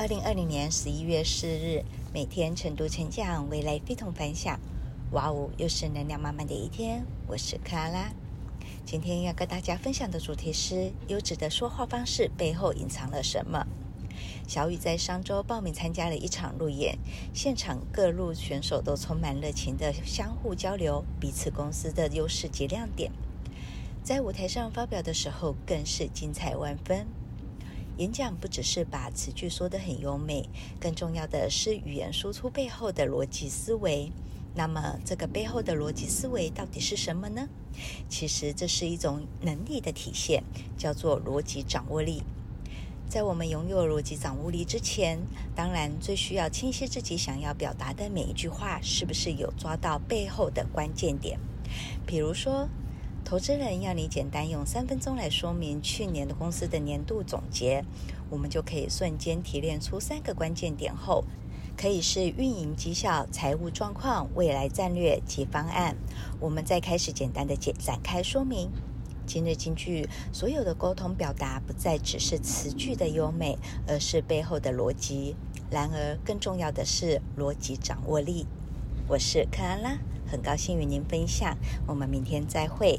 二零二零年十一月四日，每天晨读成长，未来非同凡响。哇哦，又是能量满满的一天。我是克拉拉，今天要跟大家分享的主题是：优质的说话方式背后隐藏了什么？小雨在上周报名参加了一场路演，现场各路选手都充满热情的相互交流彼此公司的优势及亮点，在舞台上发表的时候更是精彩万分。演讲不只是把词句说得很优美，更重要的是语言输出背后的逻辑思维。那么，这个背后的逻辑思维到底是什么呢？其实这是一种能力的体现，叫做逻辑掌握力。在我们拥有逻辑掌握力之前，当然最需要清晰自己想要表达的每一句话是不是有抓到背后的关键点。比如说，投资人要你简单用三分钟来说明去年的公司的年度总结，我们就可以瞬间提炼出三个关键点后，可以是运营绩效、财务状况、未来战略及方案。我们再开始简单的展展开说明。今日金句：所有的沟通表达不再只是词句的优美，而是背后的逻辑。然而，更重要的是逻辑掌握力。我是克安拉，很高兴与您分享。我们明天再会。